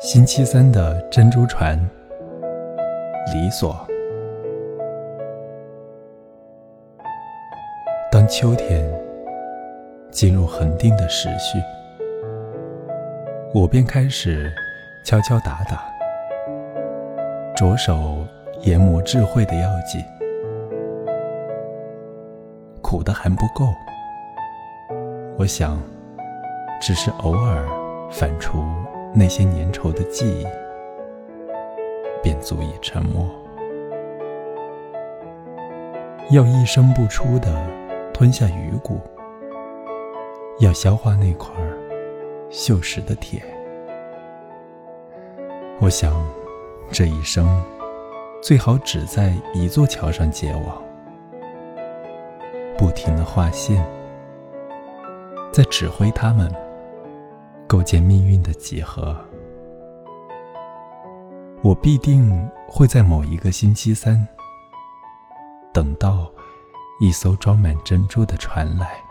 星期三的珍珠船，理所。当秋天进入恒定的时序，我便开始敲敲打打，着手研磨智慧的药剂。苦的还不够，我想，只是偶尔反刍。那些粘稠的记忆，便足以沉默。要一声不出的吞下鱼骨，要消化那块锈蚀的铁。我想，这一生最好只在一座桥上结网，不停的画线，在指挥他们。构建命运的几何，我必定会在某一个星期三，等到一艘装满珍珠的船来。